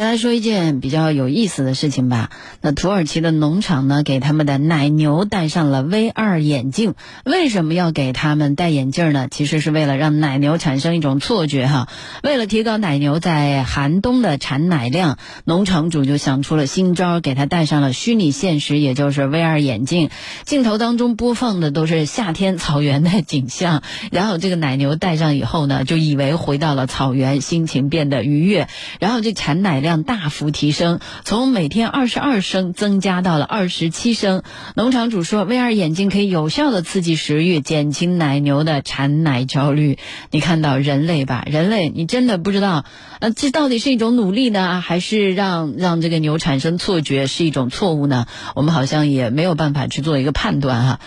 先来说一件比较有意思的事情吧。那土耳其的农场呢，给他们的奶牛戴上了 VR 眼镜。为什么要给他们戴眼镜呢？其实是为了让奶牛产生一种错觉哈。为了提高奶牛在寒冬的产奶量，农场主就想出了新招，给他戴上了虚拟现实，也就是 VR 眼镜。镜头当中播放的都是夏天草原的景象，然后这个奶牛戴上以后呢，就以为回到了草原，心情变得愉悦，然后这产奶。量量大幅提升，从每天二十二升增加到了二十七升。农场主说，VR 眼镜可以有效的刺激食欲，减轻奶牛的产奶焦虑。你看到人类吧，人类，你真的不知道，呃，这到底是一种努力呢，还是让让这个牛产生错觉是一种错误呢？我们好像也没有办法去做一个判断哈。